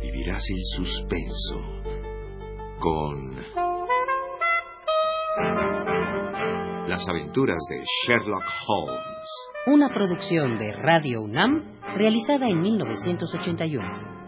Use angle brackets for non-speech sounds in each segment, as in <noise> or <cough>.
vivirás el suspenso con las aventuras de Sherlock Holmes. Una producción de Radio UNAM realizada en 1981.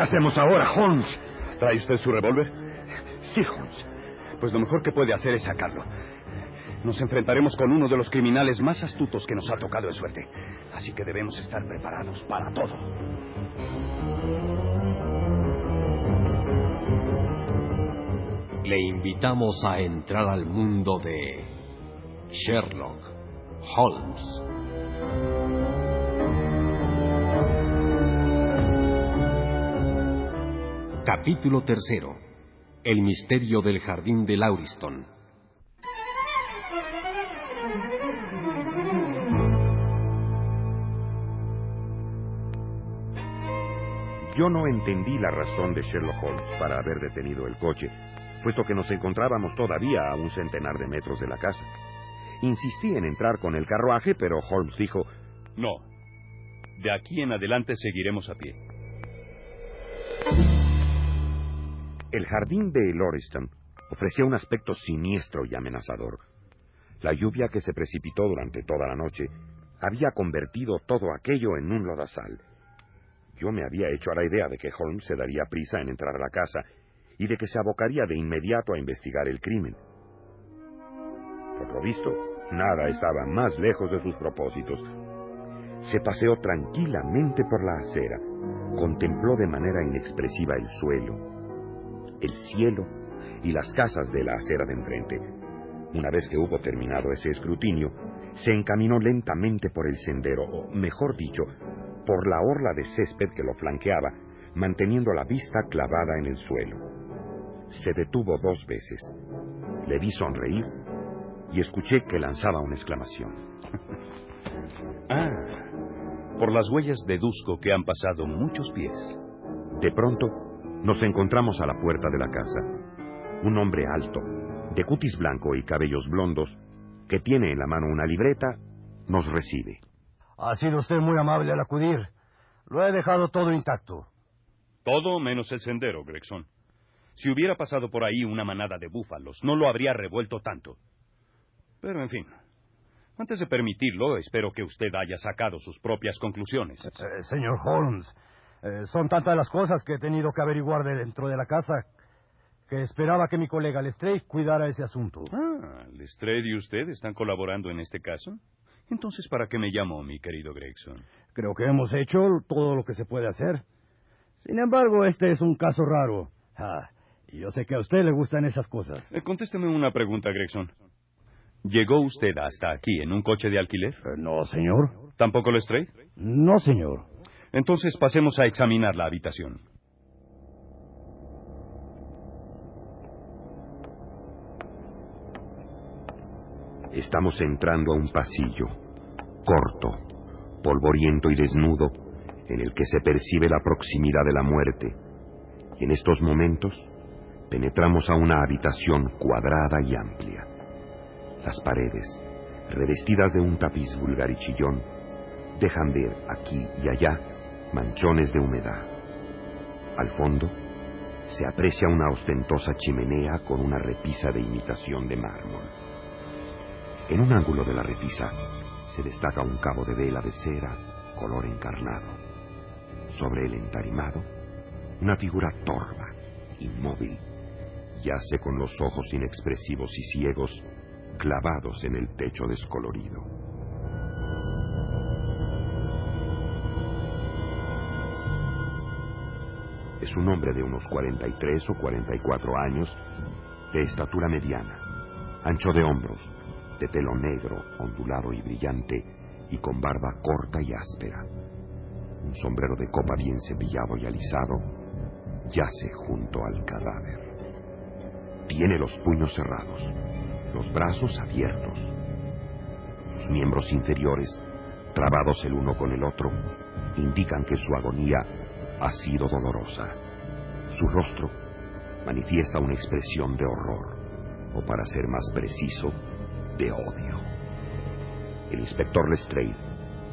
¿Qué hacemos ahora, Holmes? ¿Trae usted su revólver? Sí, Holmes. Pues lo mejor que puede hacer es sacarlo. Nos enfrentaremos con uno de los criminales más astutos que nos ha tocado de suerte. Así que debemos estar preparados para todo. Le invitamos a entrar al mundo de Sherlock Holmes. Capítulo tercero. El misterio del jardín de Lauriston. Yo no entendí la razón de Sherlock Holmes para haber detenido el coche, puesto que nos encontrábamos todavía a un centenar de metros de la casa. Insistí en entrar con el carruaje, pero Holmes dijo, No. De aquí en adelante seguiremos a pie. El jardín de Loreston ofrecía un aspecto siniestro y amenazador. La lluvia que se precipitó durante toda la noche había convertido todo aquello en un lodazal. Yo me había hecho a la idea de que Holmes se daría prisa en entrar a la casa y de que se abocaría de inmediato a investigar el crimen. Por lo visto, nada estaba más lejos de sus propósitos. Se paseó tranquilamente por la acera, contempló de manera inexpresiva el suelo, el cielo y las casas de la acera de enfrente. Una vez que hubo terminado ese escrutinio, se encaminó lentamente por el sendero, o mejor dicho, por la orla de césped que lo flanqueaba, manteniendo la vista clavada en el suelo. Se detuvo dos veces. Le vi sonreír y escuché que lanzaba una exclamación. <laughs> ah, por las huellas deduzco que han pasado muchos pies. De pronto, nos encontramos a la puerta de la casa. Un hombre alto, de cutis blanco y cabellos blondos, que tiene en la mano una libreta, nos recibe. Ha sido usted muy amable al acudir. Lo he dejado todo intacto. Todo menos el sendero, Gregson. Si hubiera pasado por ahí una manada de búfalos, no lo habría revuelto tanto. Pero, en fin, antes de permitirlo, espero que usted haya sacado sus propias conclusiones. Eh, señor Holmes, eh, son tantas las cosas que he tenido que averiguar de dentro de la casa que esperaba que mi colega Lestrade cuidara ese asunto. Ah, Lestrade y usted están colaborando en este caso. Entonces, ¿para qué me llamó, mi querido Gregson? Creo que hemos hecho todo lo que se puede hacer. Sin embargo, este es un caso raro. Ah, yo sé que a usted le gustan esas cosas. Eh, contésteme una pregunta, Gregson. ¿Llegó usted hasta aquí en un coche de alquiler? Eh, no, señor. ¿Tampoco Lestrade? No, señor. Entonces pasemos a examinar la habitación. Estamos entrando a un pasillo, corto, polvoriento y desnudo, en el que se percibe la proximidad de la muerte. Y en estos momentos penetramos a una habitación cuadrada y amplia. Las paredes, revestidas de un tapiz vulgar y chillón, dejan ver aquí y allá manchones de humedad. Al fondo se aprecia una ostentosa chimenea con una repisa de imitación de mármol. En un ángulo de la repisa se destaca un cabo de vela de cera color encarnado. Sobre el entarimado, una figura torva, inmóvil, yace con los ojos inexpresivos y ciegos clavados en el techo descolorido. Es un hombre de unos 43 o 44 años, de estatura mediana, ancho de hombros, de pelo negro, ondulado y brillante, y con barba corta y áspera. Un sombrero de copa bien cepillado y alisado, yace junto al cadáver. Tiene los puños cerrados, los brazos abiertos, sus miembros inferiores, trabados el uno con el otro, indican que su agonía ha sido dolorosa. Su rostro manifiesta una expresión de horror, o para ser más preciso, de odio. El inspector Lestrade,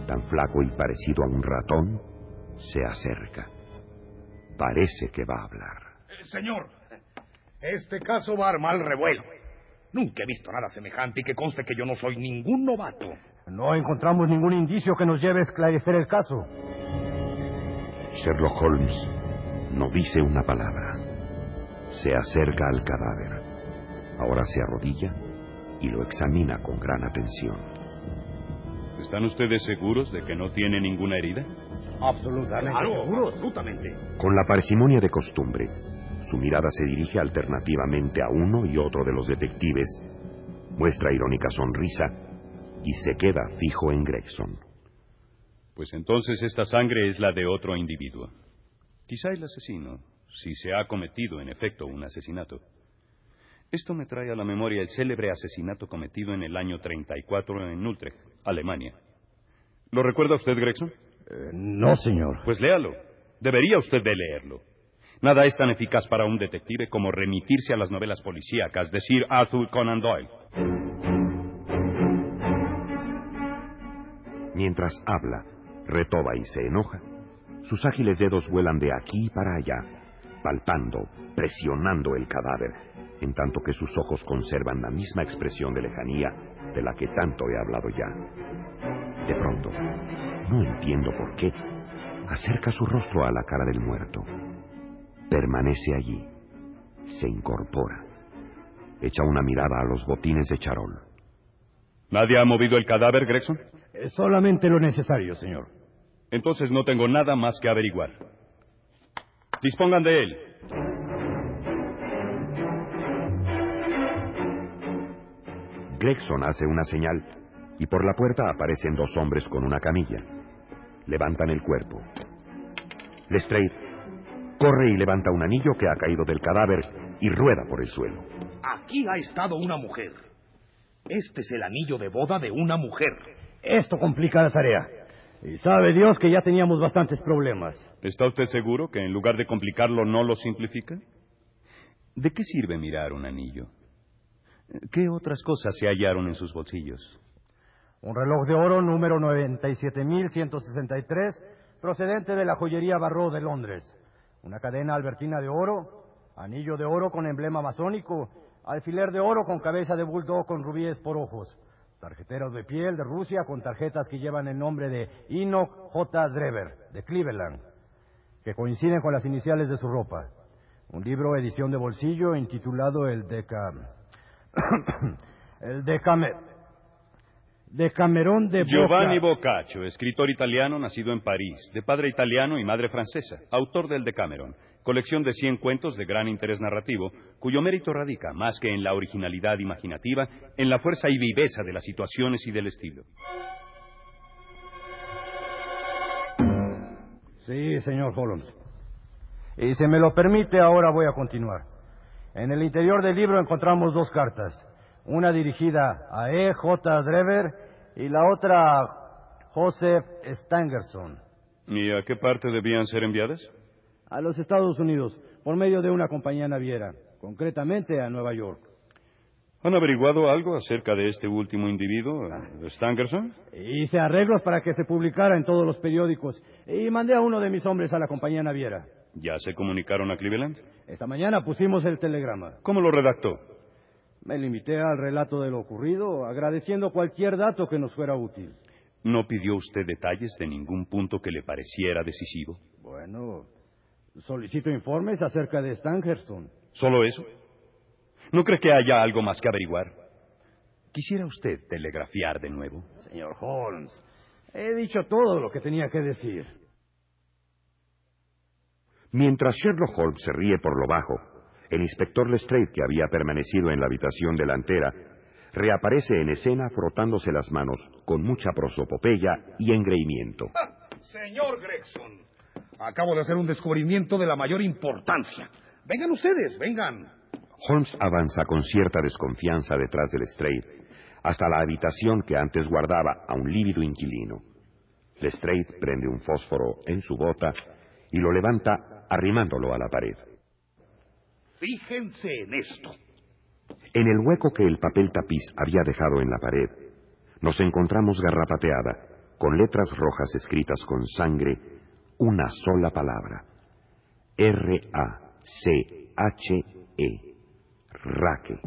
tan flaco y parecido a un ratón, se acerca. Parece que va a hablar. Eh, señor, este caso va a armar revuelo. Nunca he visto nada semejante y que conste que yo no soy ningún novato. No encontramos ningún indicio que nos lleve a esclarecer el caso. Sherlock Holmes no dice una palabra. Se acerca al cadáver. Ahora se arrodilla y lo examina con gran atención. ¿Están ustedes seguros de que no tiene ninguna herida? Absolutamente. Claro, absolutamente. Con la parsimonia de costumbre, su mirada se dirige alternativamente a uno y otro de los detectives, muestra irónica sonrisa y se queda fijo en Gregson. Pues entonces esta sangre es la de otro individuo. Quizá el asesino, si se ha cometido en efecto un asesinato. Esto me trae a la memoria el célebre asesinato cometido en el año 34 en Utrecht, Alemania. ¿Lo recuerda usted, Gregson? Eh, no, señor. Pues léalo. Debería usted de leerlo. Nada es tan eficaz para un detective como remitirse a las novelas policíacas de Sir Arthur Conan Doyle. Mientras habla, retoba y se enoja, sus ágiles dedos vuelan de aquí para allá, palpando, presionando el cadáver, en tanto que sus ojos conservan la misma expresión de lejanía de la que tanto he hablado ya. De pronto, no entiendo por qué, acerca su rostro a la cara del muerto. Permanece allí, se incorpora, echa una mirada a los botines de charol. ¿Nadie ha movido el cadáver, Gregson? Solamente lo necesario, señor. Entonces no tengo nada más que averiguar. Dispongan de él. Gregson hace una señal y por la puerta aparecen dos hombres con una camilla. Levantan el cuerpo. Lestrade corre y levanta un anillo que ha caído del cadáver y rueda por el suelo. Aquí ha estado una mujer. Este es el anillo de boda de una mujer. Esto complica la tarea. Y sabe Dios que ya teníamos bastantes problemas. ¿Está usted seguro que en lugar de complicarlo no lo simplifica? ¿De qué sirve mirar un anillo? ¿Qué otras cosas se hallaron en sus bolsillos? Un reloj de oro número 97.163, procedente de la joyería Barreau de Londres. Una cadena albertina de oro, anillo de oro con emblema masónico, alfiler de oro con cabeza de bulldog con rubíes por ojos, tarjeteros de piel de Rusia con tarjetas que llevan el nombre de Enoch J. Drever, de Cleveland, que coinciden con las iniciales de su ropa. Un libro edición de bolsillo intitulado El Deca... <coughs> el Decame... Decamerón de Giovanni Boccaccio, escritor italiano nacido en París, de padre italiano y madre francesa, autor del Decameron, colección de 100 cuentos de gran interés narrativo, cuyo mérito radica, más que en la originalidad imaginativa, en la fuerza y viveza de las situaciones y del estilo. Sí, señor Holmes. Y si me lo permite, ahora voy a continuar. En el interior del libro encontramos dos cartas. Una dirigida a E. J. Drever y la otra a Joseph Stangerson. ¿Y a qué parte debían ser enviadas? A los Estados Unidos, por medio de una compañía naviera, concretamente a Nueva York. ¿Han averiguado algo acerca de este último individuo, Stangerson? Hice arreglos para que se publicara en todos los periódicos y mandé a uno de mis hombres a la compañía naviera. ¿Ya se comunicaron a Cleveland? Esta mañana pusimos el telegrama. ¿Cómo lo redactó? Me limité al relato de lo ocurrido, agradeciendo cualquier dato que nos fuera útil. ¿No pidió usted detalles de ningún punto que le pareciera decisivo? Bueno, solicito informes acerca de Stangerson. ¿Solo eso? ¿No cree que haya algo más que averiguar? ¿Quisiera usted telegrafiar de nuevo? Señor Holmes, he dicho todo lo que tenía que decir. Mientras Sherlock Holmes se ríe por lo bajo, el inspector Lestrade, que había permanecido en la habitación delantera, reaparece en escena frotándose las manos con mucha prosopopeya y engreimiento. Señor Gregson, Acabo de hacer un descubrimiento de la mayor importancia. Vengan ustedes, vengan. Holmes avanza con cierta desconfianza detrás del Lestrade hasta la habitación que antes guardaba a un lívido inquilino. Lestrade prende un fósforo en su bota y lo levanta arrimándolo a la pared. Fíjense en esto. En el hueco que el papel tapiz había dejado en la pared, nos encontramos garrapateada, con letras rojas escritas con sangre, una sola palabra. R-A-C-H-E. Raque.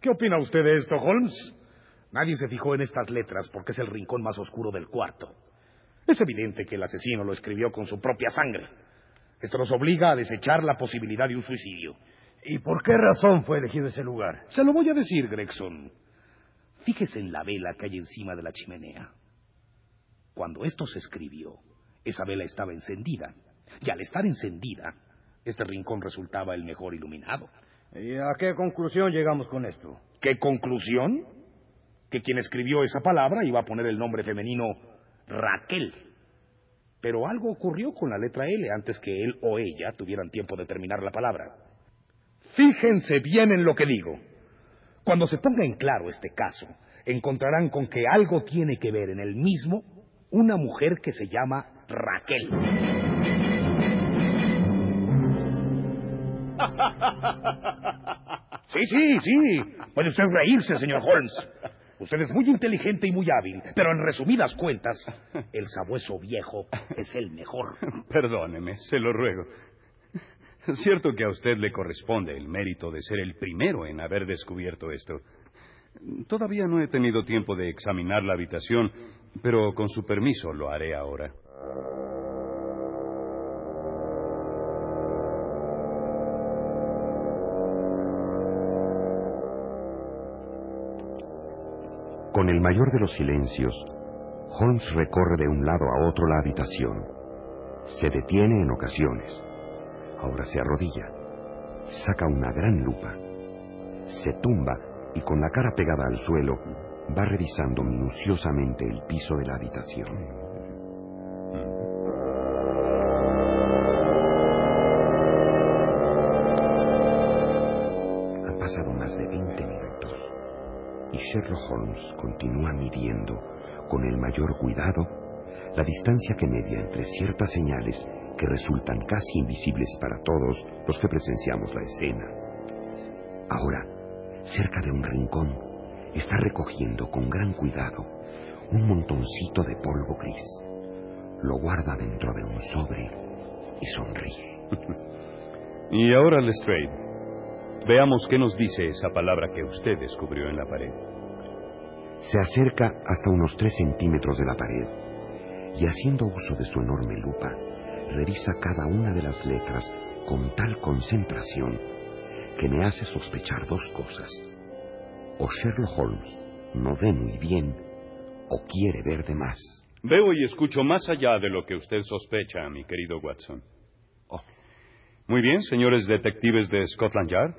¿Qué opina usted de esto, Holmes? Nadie se fijó en estas letras porque es el rincón más oscuro del cuarto. Es evidente que el asesino lo escribió con su propia sangre. Esto nos obliga a desechar la posibilidad de un suicidio. ¿Y por qué razón fue elegido ese lugar? Se lo voy a decir, Gregson. Fíjese en la vela que hay encima de la chimenea. Cuando esto se escribió, esa vela estaba encendida. Y al estar encendida, este rincón resultaba el mejor iluminado. ¿Y a qué conclusión llegamos con esto? ¿Qué conclusión? Que quien escribió esa palabra iba a poner el nombre femenino Raquel. Pero algo ocurrió con la letra L antes que él o ella tuvieran tiempo de terminar la palabra. Fíjense bien en lo que digo. Cuando se ponga en claro este caso, encontrarán con que algo tiene que ver en el mismo una mujer que se llama Raquel. <laughs> Sí, sí, sí. Puede usted reírse, señor Holmes. Usted es muy inteligente y muy hábil, pero en resumidas cuentas, el sabueso viejo es el mejor. <laughs> Perdóneme, se lo ruego. <laughs> Cierto que a usted le corresponde el mérito de ser el primero en haber descubierto esto. Todavía no he tenido tiempo de examinar la habitación, pero con su permiso lo haré ahora. Con el mayor de los silencios, Holmes recorre de un lado a otro la habitación. Se detiene en ocasiones. Ahora se arrodilla. Saca una gran lupa. Se tumba y con la cara pegada al suelo va revisando minuciosamente el piso de la habitación. Han pasado más de 20 minutos y Sherlock Holmes continúa midiendo con el mayor cuidado la distancia que media entre ciertas señales que resultan casi invisibles para todos los que presenciamos la escena. Ahora, cerca de un rincón, está recogiendo con gran cuidado un montoncito de polvo gris. Lo guarda dentro de un sobre y sonríe. <laughs> Y ahora, Lestrade, veamos qué nos dice esa palabra que usted descubrió en la pared. Se acerca hasta unos tres centímetros de la pared y haciendo uso de su enorme lupa, revisa cada una de las letras con tal concentración que me hace sospechar dos cosas. O Sherlock Holmes no ve muy bien o quiere ver de más. Veo y escucho más allá de lo que usted sospecha, mi querido Watson. Oh. Muy bien, señores detectives de Scotland Yard.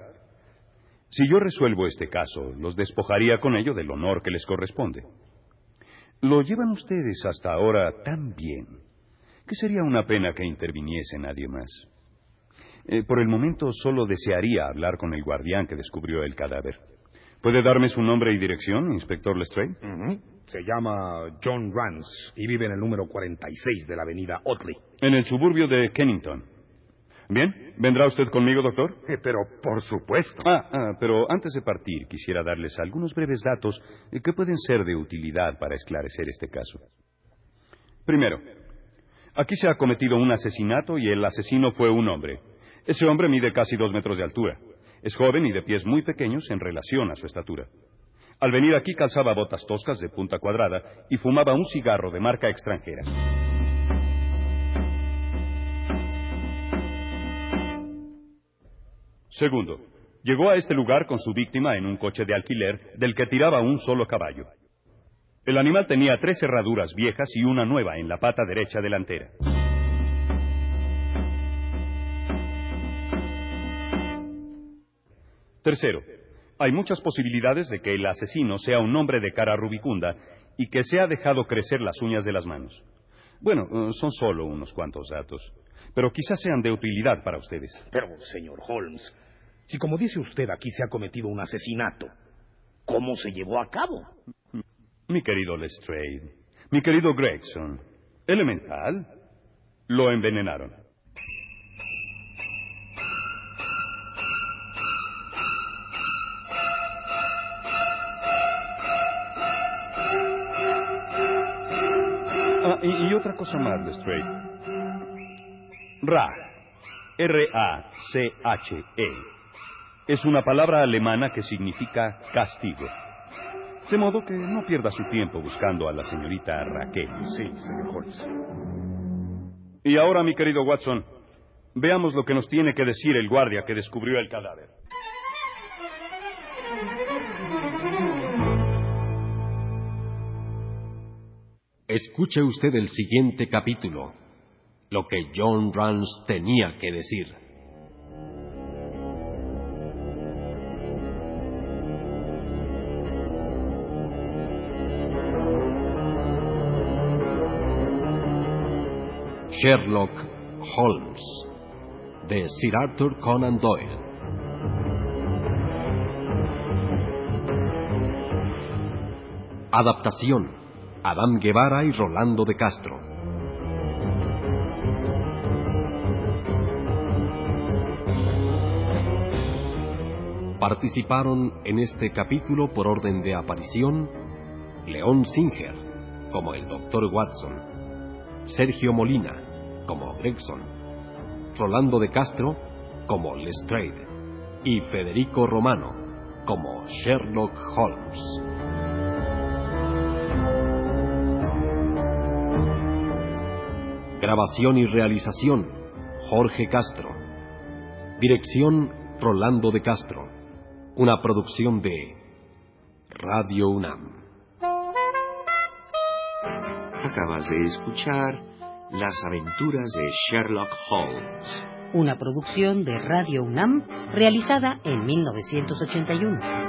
Si yo resuelvo este caso, los despojaría con ello del honor que les corresponde. Lo llevan ustedes hasta ahora tan bien que sería una pena que interviniese nadie más. Eh, por el momento solo desearía hablar con el guardián que descubrió el cadáver. ¿Puede darme su nombre y dirección, inspector Lestrade? Se llama John Rance y vive en el número 46 de la avenida Otley. En el suburbio de Kennington. Bien, ¿vendrá usted conmigo, doctor? Eh, pero por supuesto. Ah, ah, pero antes de partir quisiera darles algunos breves datos eh, que pueden ser de utilidad para esclarecer este caso. Primero, aquí se ha cometido un asesinato y el asesino fue un hombre. Ese hombre mide casi dos metros de altura. Es joven y de pies muy pequeños en relación a su estatura. Al venir aquí calzaba botas toscas de punta cuadrada y fumaba un cigarro de marca extranjera. Segundo, llegó a este lugar con su víctima en un coche de alquiler del que tiraba un solo caballo. El animal tenía tres herraduras viejas y una nueva en la pata derecha delantera. Tercero, Hay muchas posibilidades de que el asesino sea un hombre de cara rubicunda y que se ha dejado crecer las uñas de las manos. Bueno, eh, son solo unos cuantos datos, pero quizás sean de utilidad para ustedes. Pero, señor Holmes, si como dice usted aquí se ha cometido un asesinato, ¿cómo se llevó a cabo? Mi querido Lestrade, mi querido Gregson, elemental, lo envenenaron. Ah, y, y otra cosa más, Lestrade. Ra, R-A-C-H-E, es una palabra alemana que significa castigo. De modo que no pierda su tiempo buscando a la señorita Raquel. Sí, señor Holmes. Y ahora, mi querido Watson, veamos lo que nos tiene que decir el guardia que descubrió el cadáver. Escuche usted el siguiente capítulo, lo que John Rance tenía que decir. Sherlock Holmes, de Sir Arthur Conan Doyle. Adaptación, Adán Guevara y Rolando de Castro. Participaron en este capítulo por orden de aparición León Singer, como el Dr. Watson, Sergio Molina, como Gregson, Rolando de Castro, como Lestrade, y Federico Romano, como Sherlock Holmes. Grabación y realización, Jorge Castro. Dirección, Rolando de Castro. Una producción de Radio UNAM. Acabas de escuchar Las aventuras de Sherlock Holmes. Una producción de Radio UNAM realizada en 1981.